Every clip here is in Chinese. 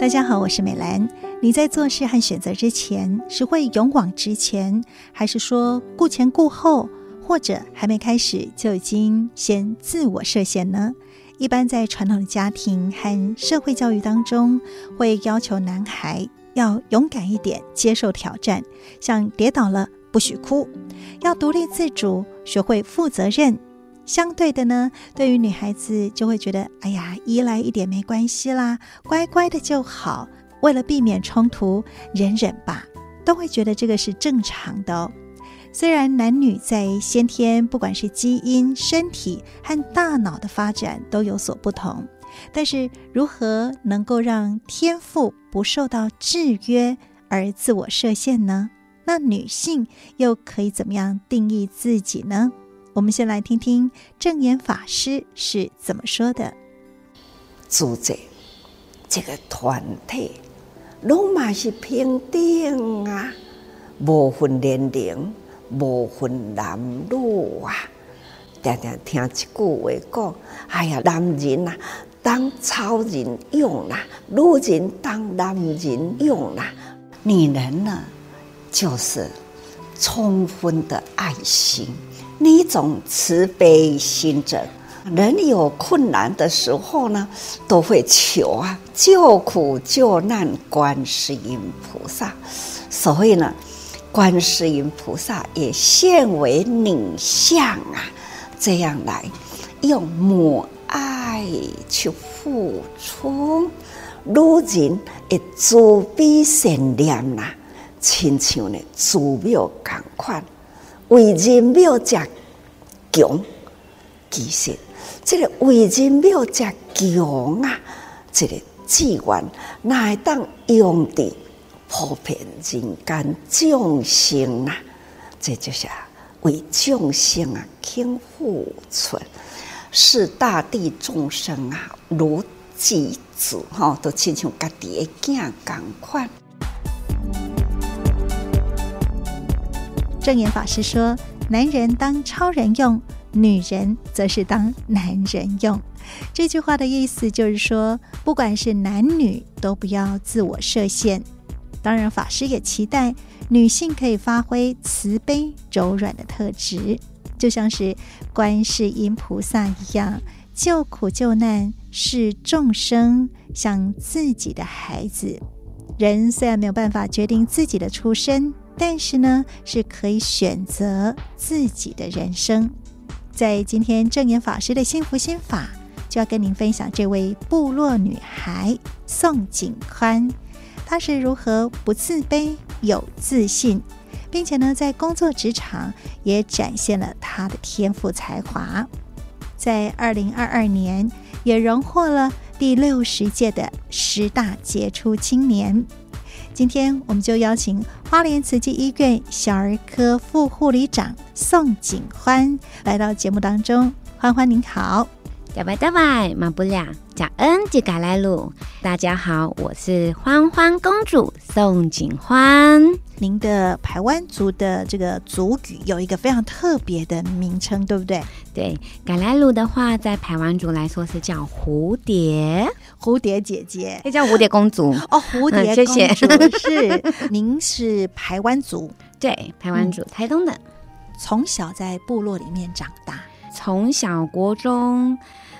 大家好，我是美兰。你在做事和选择之前，是会勇往直前，还是说顾前顾后，或者还没开始就已经先自我设限呢？一般在传统的家庭和社会教育当中，会要求男孩要勇敢一点，接受挑战，像跌倒了不许哭，要独立自主，学会负责任。相对的呢，对于女孩子就会觉得，哎呀，依赖一点没关系啦，乖乖的就好。为了避免冲突，忍忍吧，都会觉得这个是正常的哦。虽然男女在先天不管是基因、身体和大脑的发展都有所不同，但是如何能够让天赋不受到制约而自我设限呢？那女性又可以怎么样定义自己呢？我们先来听听正言法师是怎么说的。组织这个团体，拢嘛是平等啊，无分年龄，无分男女啊。常常听一句话讲：哎呀，男人呐、啊，当超人用啦；女人当男人用啦。女人呢，就是充分的爱心。你一种慈悲心者，人有困难的时候呢，都会求啊，救苦救难观世音菩萨。所以呢，观世音菩萨也现为女相啊，这样来用母爱去付出，女人也慈悲善良呐，亲像呢祖庙同款。为人庙才强，其实这个为人庙才强啊，这个资源哪会当用的普遍人间众生啊？这就是为众生啊，倾付出，视大地众生啊如己子，哈，都亲像家己的囝同款。证严法师说：“男人当超人用，女人则是当男人用。”这句话的意思就是说，不管是男女，都不要自我设限。当然，法师也期待女性可以发挥慈悲柔软的特质，就像是观世音菩萨一样，救苦救难，视众生像自己的孩子。人虽然没有办法决定自己的出身。但是呢，是可以选择自己的人生。在今天证严法师的幸福心法，就要跟您分享这位部落女孩宋景宽，她是如何不自卑、有自信，并且呢，在工作职场也展现了她的天赋才华。在二零二二年，也荣获了第六十届的十大杰出青年。今天我们就邀请花莲慈济医院小儿科副护理长宋景欢来到节目当中。欢欢您好，大拜大拜，马不了，感恩吉嘎来鲁。大家好，我是欢欢公主宋景欢。您的排湾族的这个族语有一个非常特别的名称，对不对？对，嘎来鲁的话，在排湾族来说是叫蝴蝶，蝴蝶姐姐，也叫蝴蝶公主 哦。蝴蝶公主、嗯、谢谢是您是排湾族，对，排湾族，嗯、台东的，从小在部落里面长大，从小国中，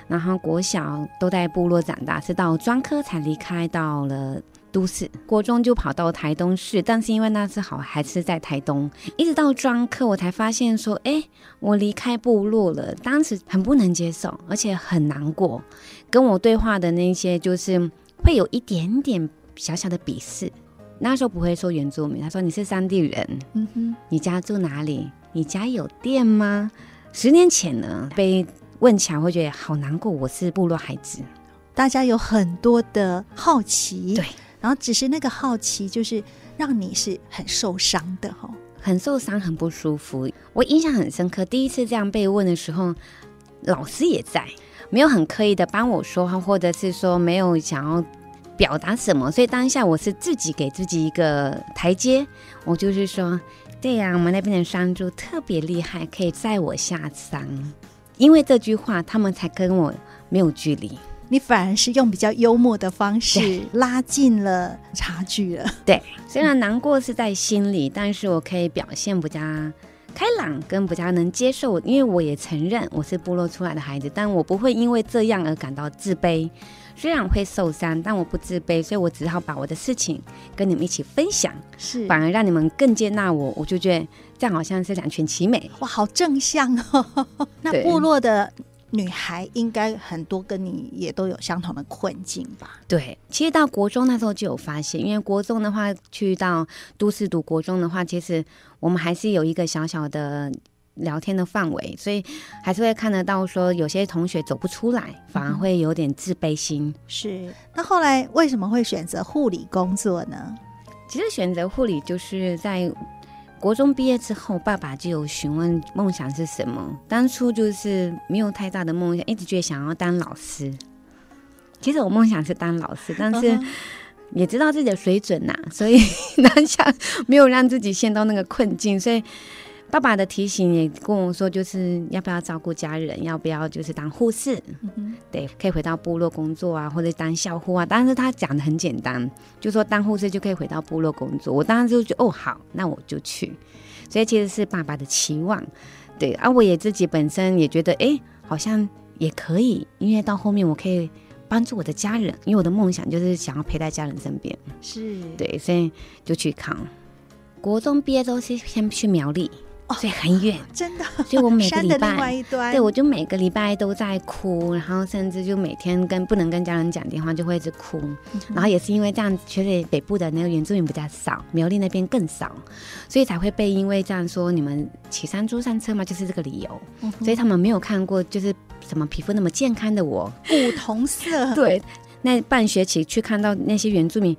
然后国小都在部落长大，是到专科才离开到了。都市国中就跑到台东市，但是因为那次好还是在台东，一直到专科我才发现说，哎，我离开部落了。当时很不能接受，而且很难过。跟我对话的那些就是会有一点点小小的鄙视。那时候不会说原住民，他说你是山地人，嗯哼，你家住哪里？你家有电吗？十年前呢，被问起来会觉得好难过。我是部落孩子，大家有很多的好奇，对。然后只是那个好奇，就是让你是很受伤的哈，很受伤，很不舒服。我印象很深刻，第一次这样被问的时候，老师也在，没有很刻意的帮我说话，或者是说没有想要表达什么，所以当下我是自己给自己一个台阶，我就是说，对呀，我们那边的山猪特别厉害，可以载我下山，因为这句话，他们才跟我没有距离。你反而是用比较幽默的方式拉近了差距了。对，虽然难过是在心里，但是我可以表现比较开朗，跟比较能接受。因为我也承认我是部落出来的孩子，但我不会因为这样而感到自卑。虽然会受伤，但我不自卑，所以我只好把我的事情跟你们一起分享，是反而让你们更接纳我。我就觉得这样好像是两全其美。哇，好正向哦！那部落的。女孩应该很多跟你也都有相同的困境吧？对，其实到国中那时候就有发现，因为国中的话去到都市读国中的话，其实我们还是有一个小小的聊天的范围，所以还是会看得到说有些同学走不出来，反而会有点自卑心。嗯、是，那后来为什么会选择护理工作呢？其实选择护理就是在。国中毕业之后，爸爸就有询问梦想是什么。当初就是没有太大的梦想，一直觉得想要当老师。其实我梦想是当老师，但是也知道自己的水准呐、啊，所以 当下没有让自己陷到那个困境，所以。爸爸的提醒也跟我说，就是要不要照顾家人，要不要就是当护士，嗯，对，可以回到部落工作啊，或者当校护啊。但是他讲的很简单，就说当护士就可以回到部落工作。我当时就觉得哦，好，那我就去。所以其实是爸爸的期望，对。而、啊、我也自己本身也觉得，哎，好像也可以，因为到后面我可以帮助我的家人，因为我的梦想就是想要陪在家人身边，是对，所以就去考。国中毕业之后是先去苗栗。所以很远，真的。所以我每个礼拜，对，我就每个礼拜都在哭，然后甚至就每天跟不能跟家人讲电话，就会一直哭。然后也是因为这样，其实北部的那个原住民比较少，苗栗那边更少，所以才会被因为这样说你们骑山猪上车嘛，就是这个理由。所以他们没有看过就是什么皮肤那么健康的我，古铜色。对，那半学期去看到那些原住民，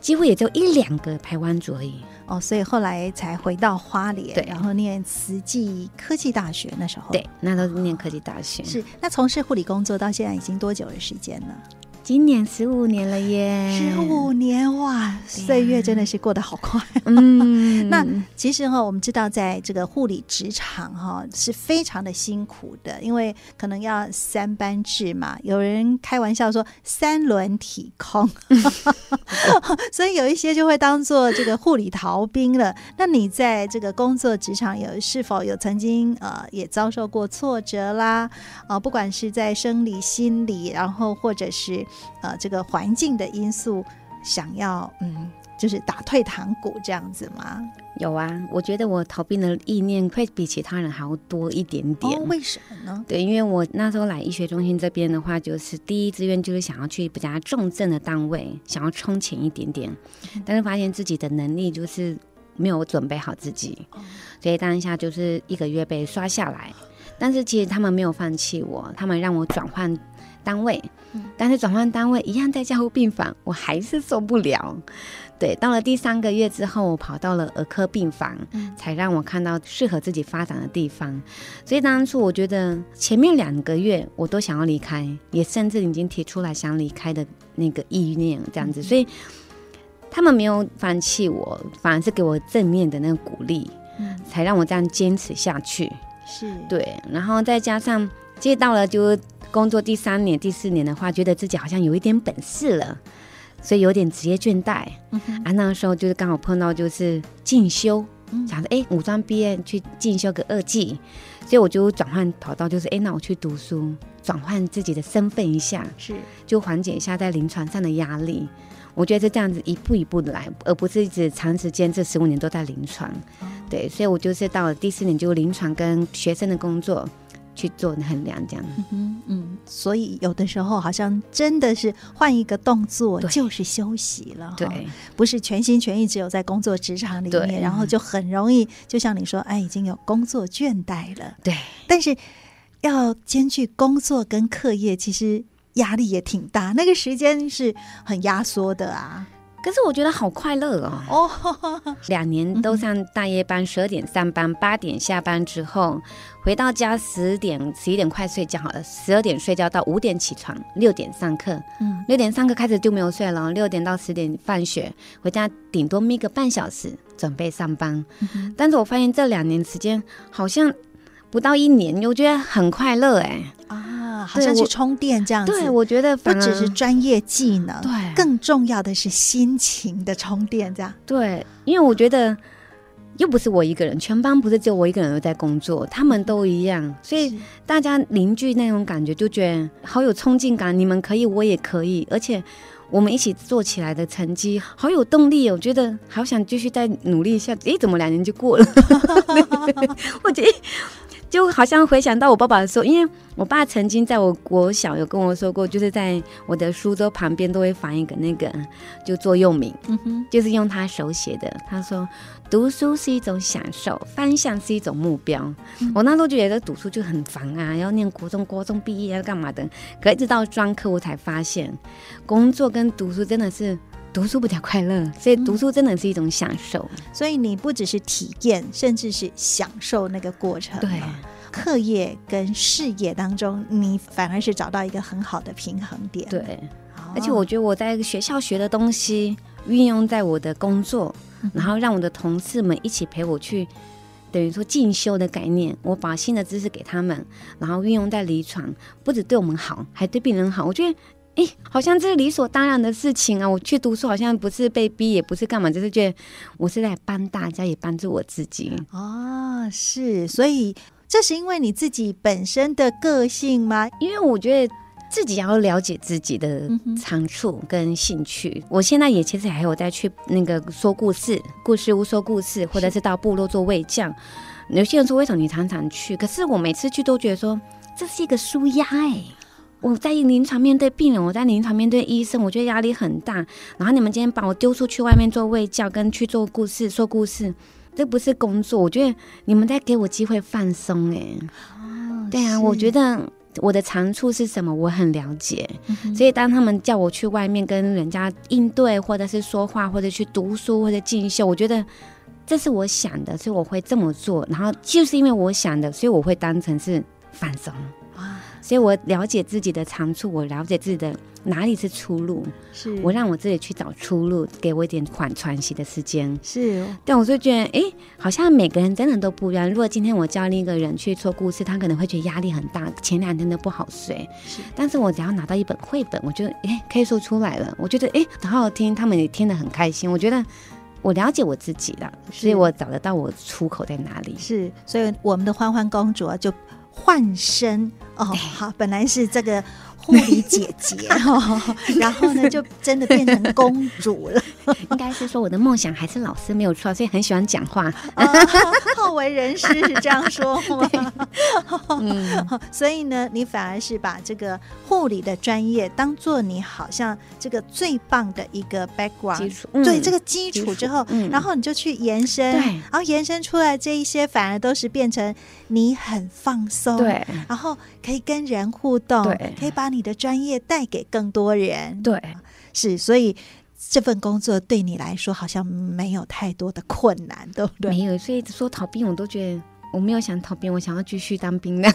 几乎也就一两个台湾族而已。哦，所以后来才回到花莲，对，然后念慈济科技大学。那时候，对，那都是念科技大学。是，那从事护理工作到现在已经多久的时间了？今年十五年了耶！十五年哇，岁月真的是过得好快。嗯，那其实哈，我们知道在这个护理职场哈是非常的辛苦的，因为可能要三班制嘛。有人开玩笑说三轮体空，所以有一些就会当做这个护理逃兵了。那你在这个工作职场有是否有曾经呃也遭受过挫折啦？啊，不管是在生理、心理，然后或者是。呃，这个环境的因素，想要嗯，就是打退堂鼓这样子吗？有啊，我觉得我逃避的意念会比其他人还要多一点点。哦，为什么呢？对，因为我那时候来医学中心这边的话，就是第一志愿就是想要去比较重症的单位，想要充钱一点点，但是发现自己的能力就是没有准备好自己，所以当下就是一个月被刷下来。但是其实他们没有放弃我，他们让我转换。单位，但是转换单位一样在加护病房，我还是受不了。对，到了第三个月之后，我跑到了儿科病房，才让我看到适合自己发展的地方。所以当初我觉得前面两个月我都想要离开，也甚至已经提出来想离开的那个意念，这样子。所以他们没有放弃我，反而是给我正面的那个鼓励，才让我这样坚持下去。是对，然后再加上接到了就。工作第三年、第四年的话，觉得自己好像有一点本事了，所以有点职业倦怠。嗯、啊，那个时候就是刚好碰到就是进修，嗯、想着哎，武装毕业去进修个二技，所以我就转换跑道，就是哎，那我去读书，转换自己的身份一下，是就缓解一下在临床上的压力。我觉得是这样子一步一步的来，而不是一直长时间这十五年都在临床。哦、对，所以我就是到了第四年就临床跟学生的工作。去做衡量这样，嗯嗯，所以有的时候好像真的是换一个动作就是休息了，对，不是全心全意只有在工作职场里面，然后就很容易，就像你说，哎，已经有工作倦怠了，对。但是要兼具工作跟课业，其实压力也挺大，那个时间是很压缩的啊。可是我觉得好快乐哦！哦，两年都上大夜班，十二点上班，八点下班之后回到家十点十一点快睡觉好了，十二点睡觉到五点起床，六点上课，嗯，六点上课开始就没有睡了，六点到十点放学回家，顶多眯个半小时准备上班。嗯，但是我发现这两年时间好像不到一年，我觉得很快乐哎啊。好像去充电这样子。对，我觉得不只是专业技能，对，更重要的是心情的充电，这样。对，因为我觉得又不是我一个人，全班不是只有我一个人在工作，他们都一样，所以大家凝聚那种感觉，就觉得好有冲劲感。你们可以，我也可以，而且。我们一起做起来的成绩好有动力哦，我觉得好想继续再努力一下。诶，怎么两年就过了？我觉得就好像回想到我爸爸的时候，因为我爸曾经在我国小有跟我说过，就是在我的书桌旁边都会放一个那个就座右铭，嗯哼，就是用他手写的。他说。读书是一种享受，方向是一种目标。嗯、我那时候就觉得读书就很烦啊，要念国中、高中毕业要干嘛的。可一直到专科，我才发现，工作跟读书真的是读书不叫快乐，所以读书真的是一种享受。嗯、所以你不只是体验，甚至是享受那个过程。对，课业跟事业当中，你反而是找到一个很好的平衡点。对，哦、而且我觉得我在学校学的东西运用在我的工作。然后让我的同事们一起陪我去，等于说进修的概念，我把新的知识给他们，然后运用在临床，不止对我们好，还对病人好。我觉得，哎，好像这是理所当然的事情啊！我去读书好像不是被逼，也不是干嘛，就是觉得我是在帮大家，也帮助我自己。哦，是，所以这是因为你自己本身的个性吗？因为我觉得。自己要了解自己的长处跟兴趣。嗯、我现在也其实还有在去那个说故事，故事屋说故事，或者是到部落做卫将。有些人说为什么你常常去？可是我每次去都觉得说这是一个舒压哎。我在临床面对病人，我在临床面对医生，我觉得压力很大。然后你们今天把我丢出去外面做卫教，跟去做故事说故事，这不是工作。我觉得你们在给我机会放松哎。哦，对啊，我觉得。我的长处是什么？我很了解，嗯、所以当他们叫我去外面跟人家应对，或者是说话，或者去读书，或者进修，我觉得这是我想的，所以我会这么做。然后就是因为我想的，所以我会当成是放松。所以我了解自己的长处，我了解自己的哪里是出路，是我让我自己去找出路，给我一点缓喘息的时间。是，但我就觉得，哎、欸，好像每个人真的都不一样。如果今天我叫另一个人去说故事，他可能会觉得压力很大，前两天都不好睡。是，但是我只要拿到一本绘本，我觉得，哎、欸，可以说出来了。我觉得，哎、欸，好好听，他们也听得很开心。我觉得我了解我自己了，所以我找得到我出口在哪里。是，所以我们的欢欢公主啊，就换身。哦，好，本来是这个护理姐姐哦，然后呢，就真的变成公主了。应该是说我的梦想还是老师没有错，所以很喜欢讲话。哦、好为人师是这样说吗？嗯，所以呢，你反而是把这个护理的专业当做你好像这个最棒的一个 background 基础，嗯、对这个基础之后，嗯、然后你就去延伸，然后延伸出来这一些反而都是变成你很放松，对，然后可以跟人互动，对，可以把你的专业带给更多人，对，是，所以。这份工作对你来说好像没有太多的困难，对不对？没有，所以说逃兵我都觉得。我没有想逃兵，我想要继续当兵的。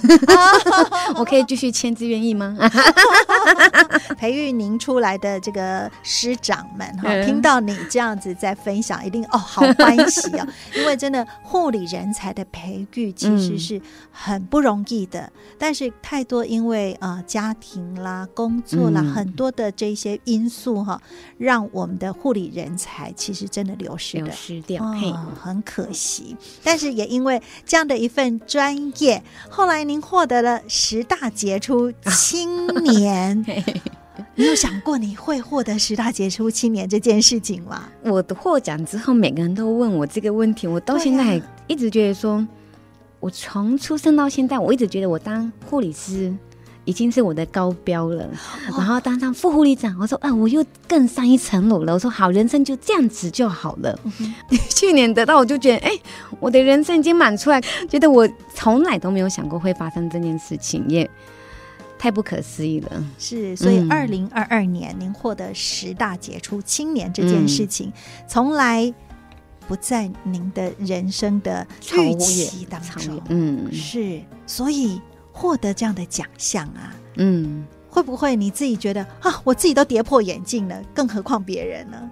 我可以继续签字，愿意吗？培育您出来的这个师长们哈，嗯、听到你这样子在分享，一定哦好欢喜哦，因为真的护理人才的培育其实是很不容易的，嗯、但是太多因为呃家庭啦、工作啦、嗯、很多的这些因素哈，让我们的护理人才其实真的流失的，流失掉，哦、很可惜。但是也因为这样的。的一份专业，后来您获得了十大杰出青年，你有想过你会获得十大杰出青年这件事情吗？我的获奖之后，每个人都问我这个问题，我到现在还一直觉得说，啊、我从出生到现在，我一直觉得我当护理师。已经是我的高标了，然后当上副护理长，我说啊，我又更上一层楼了。我说好，人生就这样子就好了。嗯、去年得到，我就觉得，哎、欸，我的人生已经满出来，觉得我从来都没有想过会发生这件事情，也太不可思议了。是，所以二零二二年您获得十大杰出青年这件事情，从、嗯、来不在您的人生的预期当中。嗯，是，所以。获得这样的奖项啊，嗯，会不会你自己觉得啊，我自己都跌破眼镜了，更何况别人呢？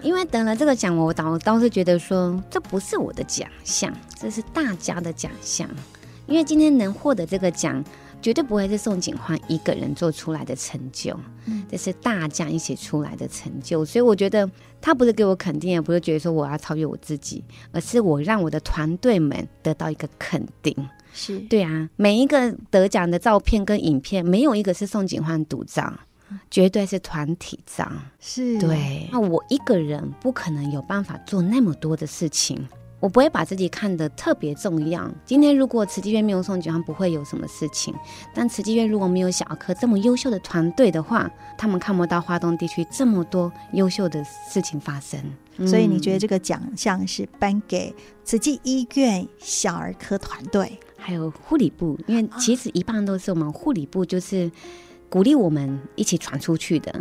因为得了这个奖，我倒倒是觉得说，这不是我的奖项，这是大家的奖项。因为今天能获得这个奖，绝对不会是宋景欢一个人做出来的成就，嗯，这是大家一起出来的成就。所以我觉得他不是给我肯定，也不是觉得说我要超越我自己，而是我让我的团队们得到一个肯定。是对啊，每一个得奖的照片跟影片，没有一个是宋景欢独照，绝对是团体照。是对，那我一个人不可能有办法做那么多的事情。我不会把自己看得特别重要。今天如果慈济院没有宋景欢，不会有什么事情。但慈济院如果没有小儿科这么优秀的团队的话，他们看不到华东地区这么多优秀的事情发生。所以你觉得这个奖项是颁给慈济医院小儿科团队，还有护理部？因为其实一半都是我们护理部，就是鼓励我们一起传出去的。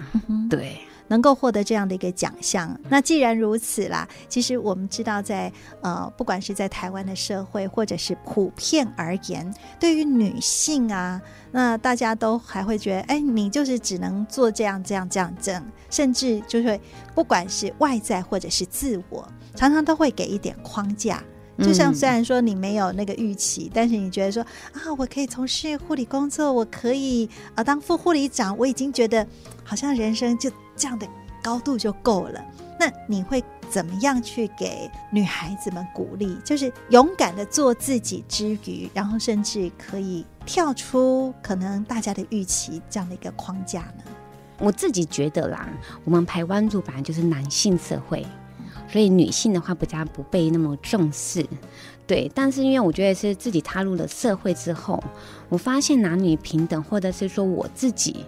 对。能够获得这样的一个奖项，那既然如此啦，其实我们知道在，在呃，不管是在台湾的社会，或者是普遍而言，对于女性啊，那大家都还会觉得，哎，你就是只能做这样、这样、这样、这样，甚至就是不管是外在或者是自我，常常都会给一点框架。就像虽然说你没有那个预期，嗯、但是你觉得说啊，我可以从事护理工作，我可以啊当副护理长，我已经觉得好像人生就。这样的高度就够了。那你会怎么样去给女孩子们鼓励？就是勇敢的做自己之余，然后甚至可以跳出可能大家的预期这样的一个框架呢？我自己觉得啦，我们台湾族本来就是男性社会，所以女性的话比较不被那么重视。对，但是因为我觉得是自己踏入了社会之后，我发现男女平等，或者是说我自己。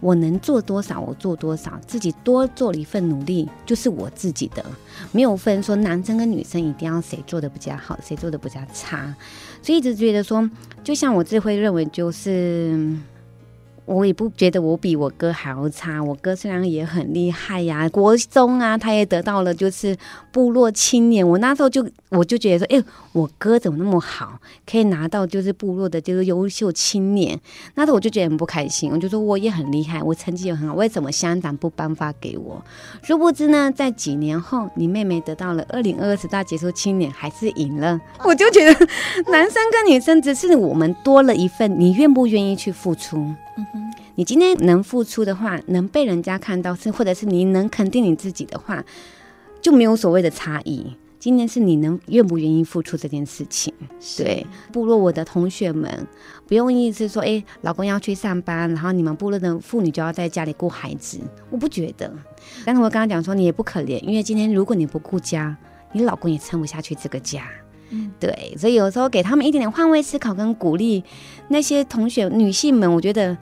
我能做多少，我做多少，自己多做了一份努力，就是我自己的，没有分说男生跟女生一定要谁做的比较好，谁做的比较差，所以一直觉得说，就像我自己会认为就是。我也不觉得我比我哥还要差。我哥虽然也很厉害呀，国中啊，他也得到了就是部落青年。我那时候就我就觉得说，哎，我哥怎么那么好，可以拿到就是部落的就是优秀青年。那时候我就觉得很不开心。我就说我也很厉害，我成绩也很好，为什么乡长不颁发给我？殊不知呢，在几年后，你妹妹得到了二零二二十大杰出青年，还是赢了。我就觉得男生跟女生只是我们多了一份，你愿不愿意去付出？嗯哼，你今天能付出的话，能被人家看到，是或者是你能肯定你自己的话，就没有所谓的差异。今天是你能愿不愿意付出这件事情。对，部落我的同学们，不用意思说，哎，老公要去上班，然后你们部落的妇女就要在家里顾孩子。我不觉得，但是我刚刚讲说，你也不可怜，因为今天如果你不顾家，你老公也撑不下去这个家。嗯，对，所以有时候给他们一点点换位思考跟鼓励，那些同学女性们，我觉得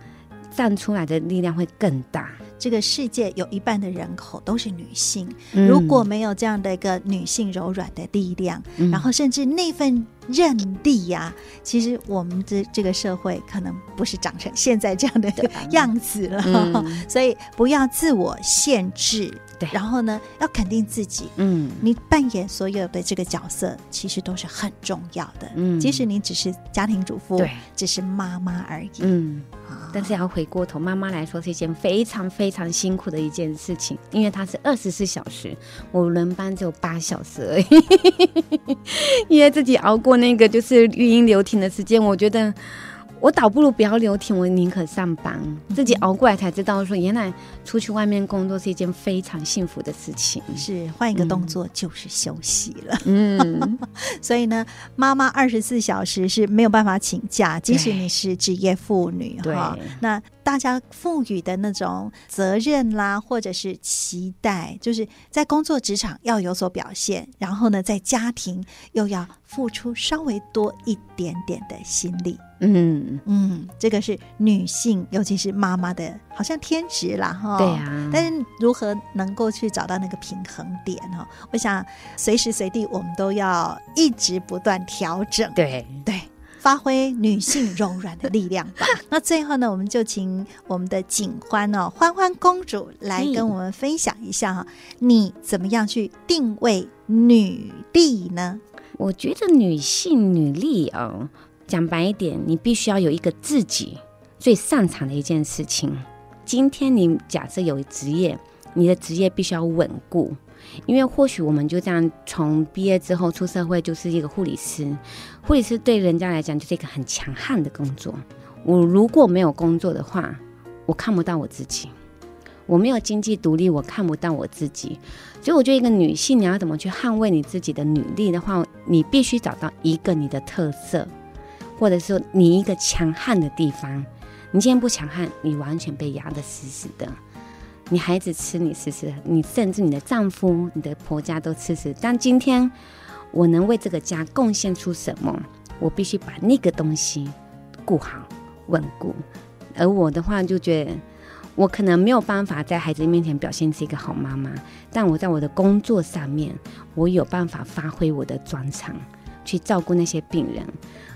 站出来的力量会更大。这个世界有一半的人口都是女性，嗯、如果没有这样的一个女性柔软的力量，嗯、然后甚至那份韧力呀，其实我们的这个社会可能不是长成现在这样的样子了。嗯、所以不要自我限制，对，然后呢，要肯定自己。嗯，你扮演所有的这个角色，其实都是很重要的。嗯，即使你只是家庭主妇，对，只是妈妈而已。嗯。但是要回过头，妈妈来说是一件非常非常辛苦的一件事情，因为她是二十四小时，我轮班只有八小时而已，因为自己熬过那个就是育婴流停的时间，我觉得。我倒不如不要留停，我宁可上班，自己熬过来才知道说，原来出去外面工作是一件非常幸福的事情。是换一个动作就是休息了。嗯，所以呢，妈妈二十四小时是没有办法请假，即使你是职业妇女哈。那大家赋予的那种责任啦，或者是期待，就是在工作职场要有所表现，然后呢，在家庭又要付出稍微多一点点的心力。嗯嗯，这个是女性，尤其是妈妈的，好像天职啦哈。对啊，但是如何能够去找到那个平衡点哈？我想随时随地我们都要一直不断调整。对对，发挥女性柔软的力量吧。那最后呢，我们就请我们的景欢哦，欢欢公主来跟我们分享一下哈，你怎么样去定位女帝呢？我觉得女性女力啊、哦。讲白一点，你必须要有一个自己最擅长的一件事情。今天你假设有职业，你的职业必须要稳固，因为或许我们就这样从毕业之后出社会就是一个护理师，护理师对人家来讲就是一个很强悍的工作。我如果没有工作的话，我看不到我自己；我没有经济独立，我看不到我自己。所以，我觉得一个女性，你要怎么去捍卫你自己的女力的话，你必须找到一个你的特色，或者说你一个强悍的地方。你今天不强悍，你完全被压得死死的。你孩子吃你死死，你甚至你的丈夫、你的婆家都吃死。但今天我能为这个家贡献出什么？我必须把那个东西顾好、稳固。而我的话，就觉得。我可能没有办法在孩子面前表现是一个好妈妈，但我在我的工作上面，我有办法发挥我的专长，去照顾那些病人，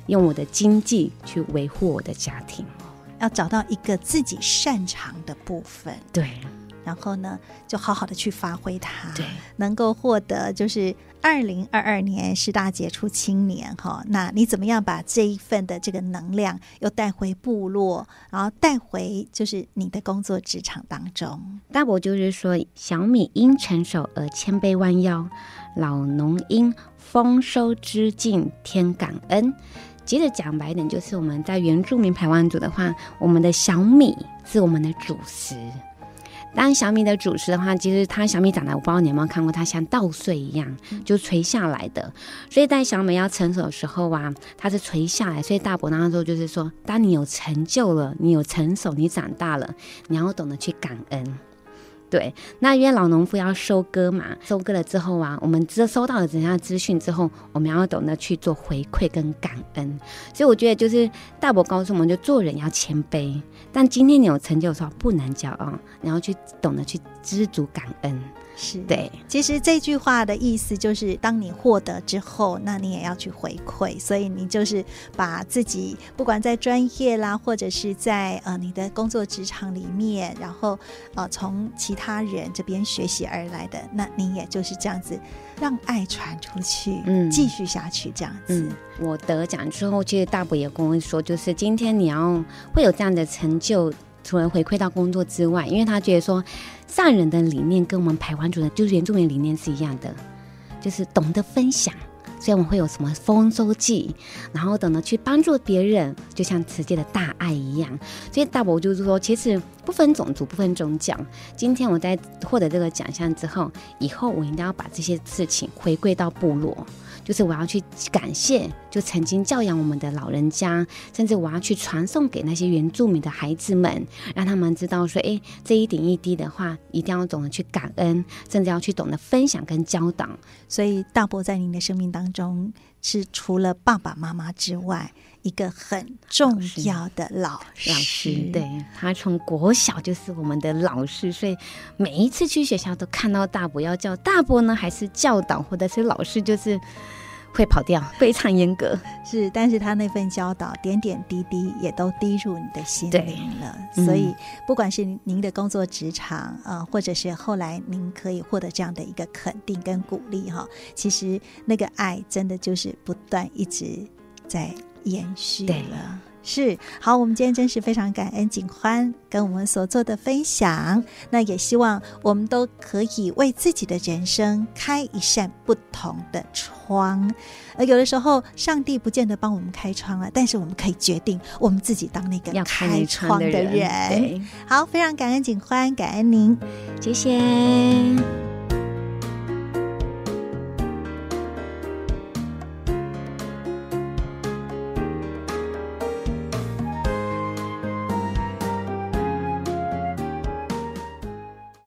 用我的经济去维护我的家庭。要找到一个自己擅长的部分。对。然后呢，就好好的去发挥它，对，能够获得就是二零二二年十大杰出青年哈。那你怎么样把这一份的这个能量又带回部落，然后带回就是你的工作职场当中？大伯就是说，小米因成熟而千杯弯腰，老农因丰收之境天感恩。接着讲白一点，就是我们在原住民排湾族的话，我们的小米是我们的主食。当小米的主食的话，其实它小米长得，我不知道你有没有看过，它像稻穗一样，就垂下来的。所以在小米要成熟的时候啊，它是垂下来。所以大伯那时候就是说，当你有成就了，你有成熟，你长大了，你要懂得去感恩。对，那因为老农夫要收割嘛，收割了之后啊，我们知收到了怎样的资讯之后，我们要懂得去做回馈跟感恩。所以我觉得就是大伯告诉我们，就做人要谦卑，但今天你有成就的时候不能骄傲，你要去懂得去知足感恩。是对，其实这句话的意思就是，当你获得之后，那你也要去回馈，所以你就是把自己不管在专业啦，或者是在呃你的工作职场里面，然后呃从其他人这边学习而来的，那你也就是这样子让爱传出去，嗯，继续下去这样子。嗯，我得奖之后，其实大伯也跟我说，就是今天你要会有这样的成就。除了回馈到工作之外，因为他觉得说，善人的理念跟我们排湾族的，就是原住民理念是一样的，就是懂得分享。所以我们会有什么丰收季，然后懂得去帮助别人，就像慈济的大爱一样。所以大伯就是说，其实不分种族，不分宗教。今天我在获得这个奖项之后，以后我一定要把这些事情回归到部落。就是我要去感谢，就曾经教养我们的老人家，甚至我要去传送给那些原住民的孩子们，让他们知道说，哎，这一点一滴的话，一定要懂得去感恩，甚至要去懂得分享跟教导。所以大伯在您的生命当中，是除了爸爸妈妈之外，一个很重要的老师。老师，对，他从国小就是我们的老师，所以每一次去学校都看到大伯，要叫大伯呢，还是教导，或者是老师，就是。会跑掉，非常严格，是，但是他那份教导，点点滴滴也都滴入你的心里了。所以，不管是您的工作职场啊、呃，或者是后来您可以获得这样的一个肯定跟鼓励哈，其实那个爱真的就是不断一直在延续了。是好，我们今天真是非常感恩景欢跟我们所做的分享。那也希望我们都可以为自己的人生开一扇不同的窗。而有的时候，上帝不见得帮我们开窗了，但是我们可以决定我们自己当那个开窗的人。的人好，非常感恩景欢，感恩您，谢谢。